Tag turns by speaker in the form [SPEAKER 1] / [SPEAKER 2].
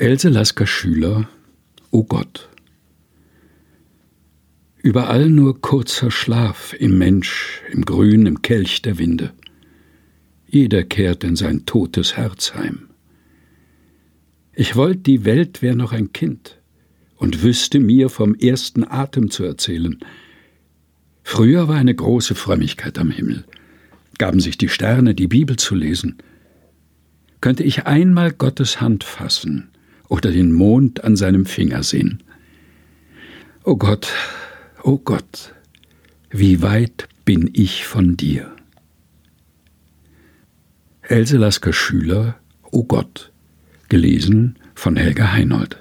[SPEAKER 1] Else Lasker Schüler, O Gott. Überall nur kurzer Schlaf im Mensch, im Grün, im Kelch der Winde. Jeder kehrt in sein totes Herz heim. Ich wollt, die Welt wär noch ein Kind und wüsste mir vom ersten Atem zu erzählen. Früher war eine große Frömmigkeit am Himmel, gaben sich die Sterne, die Bibel zu lesen. Könnte ich einmal Gottes Hand fassen oder den Mond an seinem Finger sehen. O Gott, o Gott, wie weit bin ich von dir? Else Lasker Schüler, O Gott, gelesen von Helga Heinold.